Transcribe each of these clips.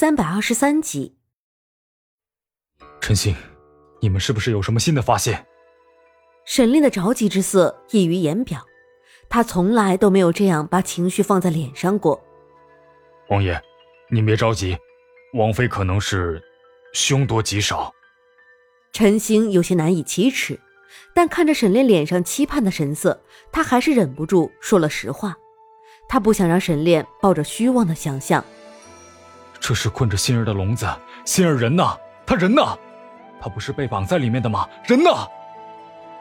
三百二十三集，陈星，你们是不是有什么新的发现？沈炼的着急之色溢于言表，他从来都没有这样把情绪放在脸上过。王爷，您别着急，王妃可能是凶多吉少。陈星有些难以启齿，但看着沈炼脸上期盼的神色，他还是忍不住说了实话。他不想让沈炼抱着虚妄的想象。这是困着心儿的笼子，心儿人呢？他人呢？他不是被绑在里面的吗？人呢？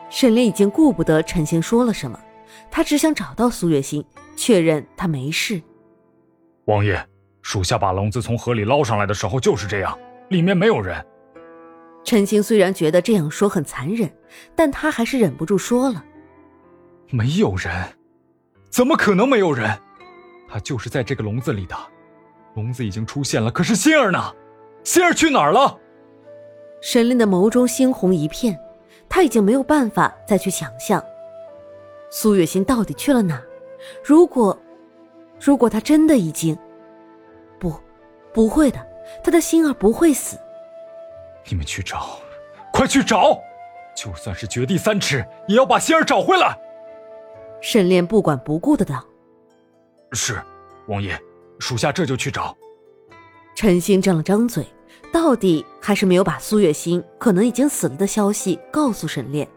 沈炼已经顾不得陈星说了什么，他只想找到苏月心，确认他没事。王爷，属下把笼子从河里捞上来的时候就是这样，里面没有人。陈星虽然觉得这样说很残忍，但他还是忍不住说了：“没有人，怎么可能没有人？他就是在这个笼子里的。”笼子已经出现了，可是心儿呢？心儿去哪儿了？沈炼的眸中猩红一片，他已经没有办法再去想象苏月心到底去了哪。如果，如果他真的已经……不，不会的，他的心儿不会死。你们去找，快去找！就算是掘地三尺，也要把心儿找回来。沈炼不管不顾的道：“是，王爷。”属下这就去找。陈星张了张嘴，到底还是没有把苏月心可能已经死了的消息告诉沈炼。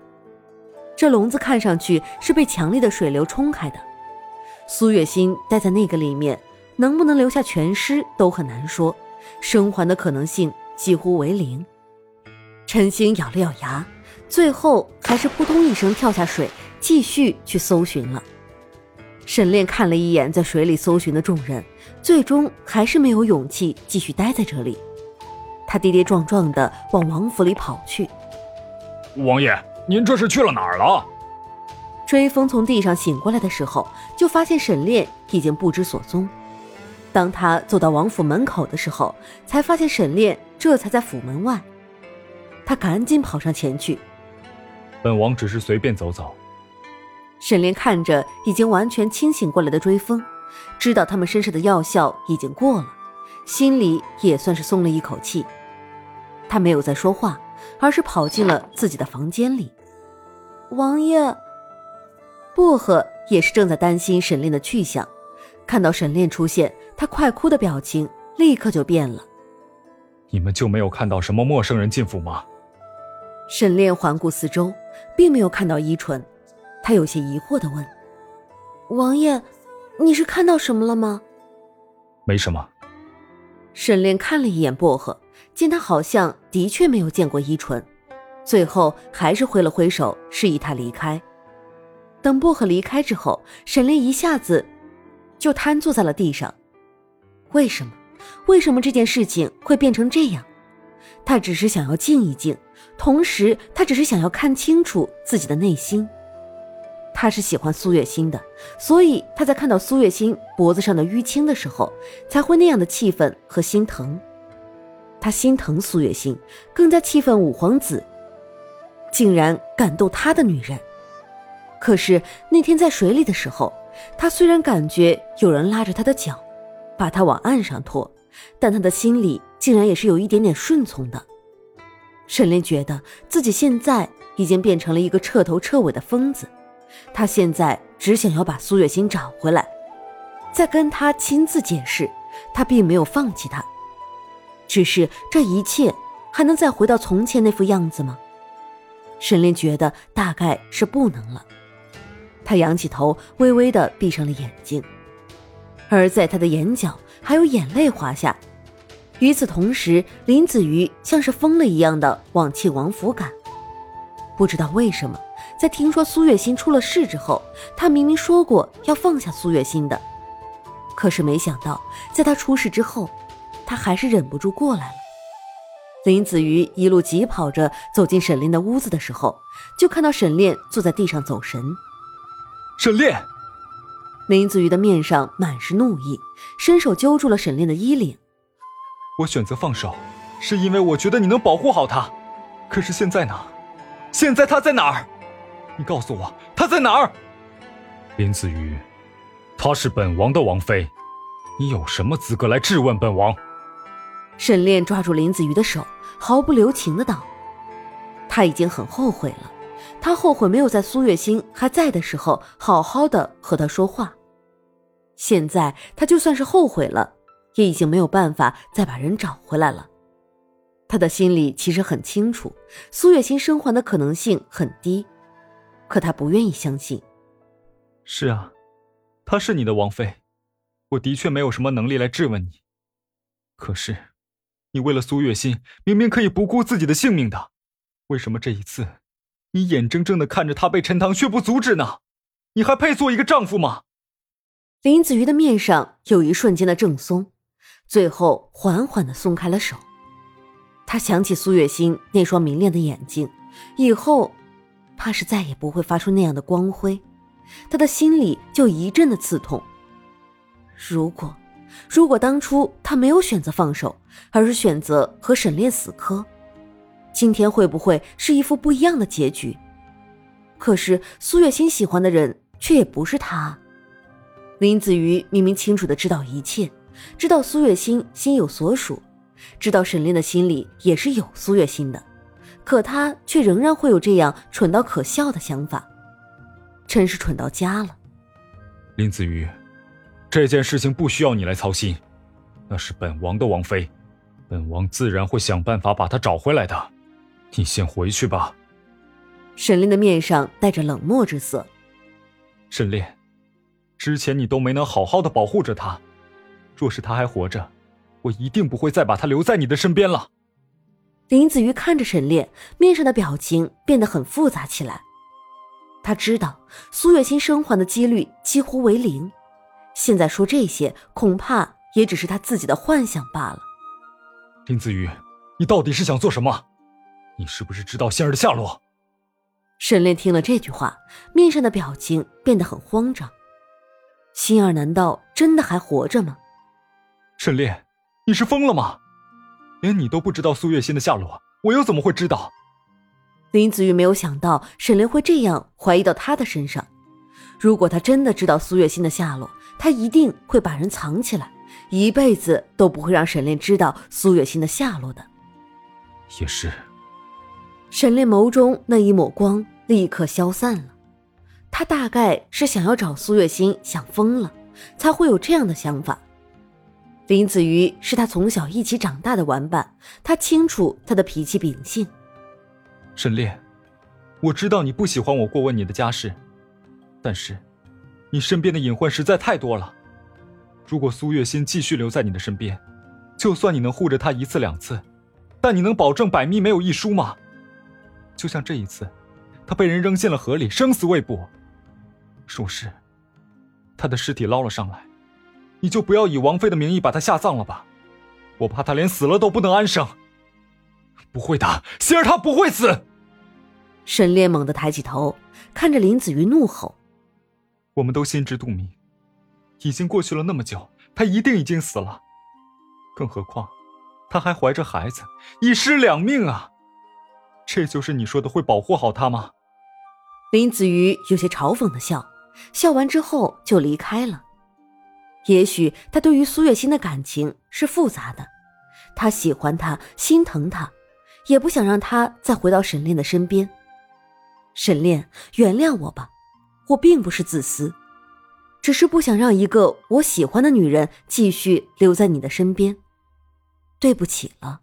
这笼子看上去是被强力的水流冲开的，苏月心待在那个里面，能不能留下全尸都很难说，生还的可能性几乎为零。陈星咬了咬牙，最后还是扑通一声跳下水，继续去搜寻了。沈炼看了一眼在水里搜寻的众人，最终还是没有勇气继续待在这里。他跌跌撞撞的往王府里跑去。王爷，您这是去了哪儿了？追风从地上醒过来的时候，就发现沈炼已经不知所踪。当他走到王府门口的时候，才发现沈炼这才在府门外。他赶紧跑上前去。本王只是随便走走。沈炼看着已经完全清醒过来的追风，知道他们身上的药效已经过了，心里也算是松了一口气。他没有再说话，而是跑进了自己的房间里。王爷，薄荷也是正在担心沈炼的去向，看到沈炼出现，他快哭的表情立刻就变了。你们就没有看到什么陌生人进府吗？沈炼环顾四周，并没有看到依纯。他有些疑惑的问：“王爷，你是看到什么了吗？”“没什么。”沈炼看了一眼薄荷，见他好像的确没有见过依纯，最后还是挥了挥手，示意他离开。等薄荷离开之后，沈炼一下子就瘫坐在了地上。为什么？为什么这件事情会变成这样？他只是想要静一静，同时他只是想要看清楚自己的内心。他是喜欢苏月心的，所以他在看到苏月心脖子上的淤青的时候，才会那样的气愤和心疼。他心疼苏月心，更加气愤五皇子竟然敢动他的女人。可是那天在水里的时候，他虽然感觉有人拉着他的脚，把他往岸上拖，但他的心里竟然也是有一点点顺从的。沈炼觉得自己现在已经变成了一个彻头彻尾的疯子。他现在只想要把苏月心找回来，再跟他亲自解释，他并没有放弃他，只是这一切还能再回到从前那副样子吗？沈炼觉得大概是不能了。他仰起头，微微的闭上了眼睛，而在他的眼角还有眼泪滑下。与此同时，林子瑜像是疯了一样的往庆王府赶，不知道为什么。在听说苏月心出了事之后，他明明说过要放下苏月心的，可是没想到，在他出事之后，他还是忍不住过来了。林子瑜一路疾跑着走进沈炼的屋子的时候，就看到沈炼坐在地上走神。沈炼，林子瑜的面上满是怒意，伸手揪住了沈炼的衣领。我选择放手，是因为我觉得你能保护好他。可是现在呢？现在他在哪儿？你告诉我她在哪儿？林子瑜，她是本王的王妃，你有什么资格来质问本王？沈炼抓住林子瑜的手，毫不留情的道：“他已经很后悔了，他后悔没有在苏月心还在的时候好好的和他说话。现在他就算是后悔了，也已经没有办法再把人找回来了。他的心里其实很清楚，苏月心生还的可能性很低，可他不愿意相信。是啊，她是你的王妃，我的确没有什么能力来质问你。可是。”你为了苏月心，明明可以不顾自己的性命的，为什么这一次，你眼睁睁的看着她被陈塘却不阻止呢？你还配做一个丈夫吗？林子瑜的面上有一瞬间的正松，最后缓缓的松开了手。他想起苏月心那双明亮的眼睛，以后怕是再也不会发出那样的光辉，他的心里就一阵的刺痛。如果。如果当初他没有选择放手，而是选择和沈炼死磕，今天会不会是一副不一样的结局？可是苏月心喜欢的人却也不是他。林子瑜明明清楚的知道一切，知道苏月心心有所属，知道沈炼的心里也是有苏月心的，可他却仍然会有这样蠢到可笑的想法，真是蠢到家了。林子瑜。这件事情不需要你来操心，那是本王的王妃，本王自然会想办法把她找回来的。你先回去吧。沈炼的面上带着冷漠之色。沈炼，之前你都没能好好的保护着她，若是她还活着，我一定不会再把她留在你的身边了。林子瑜看着沈炼，面上的表情变得很复杂起来。他知道苏月心生还的几率几乎为零。现在说这些，恐怕也只是他自己的幻想罢了。林子瑜，你到底是想做什么？你是不是知道仙儿的下落？沈炼听了这句话，面上的表情变得很慌张。心儿难道真的还活着吗？沈炼，你是疯了吗？连你都不知道苏月心的下落，我又怎么会知道？林子玉没有想到沈炼会这样怀疑到他的身上。如果他真的知道苏月心的下落，他一定会把人藏起来，一辈子都不会让沈炼知道苏月心的下落的。也是。沈炼眸中那一抹光立刻消散了，他大概是想要找苏月心想疯了，才会有这样的想法。林子瑜是他从小一起长大的玩伴，他清楚他的脾气秉性。沈炼，我知道你不喜欢我过问你的家事。但是，你身边的隐患实在太多了。如果苏月心继续留在你的身边，就算你能护着她一次两次，但你能保证百密没有一疏吗？就像这一次，她被人扔进了河里，生死未卜。若是她的尸体捞了上来，你就不要以王妃的名义把她下葬了吧？我怕她连死了都不能安生。不会的，希儿她不会死。沈炼猛地抬起头，看着林子瑜，怒吼。我们都心知肚明，已经过去了那么久，她一定已经死了。更何况，她还怀着孩子，一尸两命啊！这就是你说的会保护好她吗？林子瑜有些嘲讽的笑，笑完之后就离开了。也许他对于苏月心的感情是复杂的，他喜欢她，心疼她，也不想让她再回到沈炼的身边。沈炼，原谅我吧。我并不是自私，只是不想让一个我喜欢的女人继续留在你的身边。对不起了。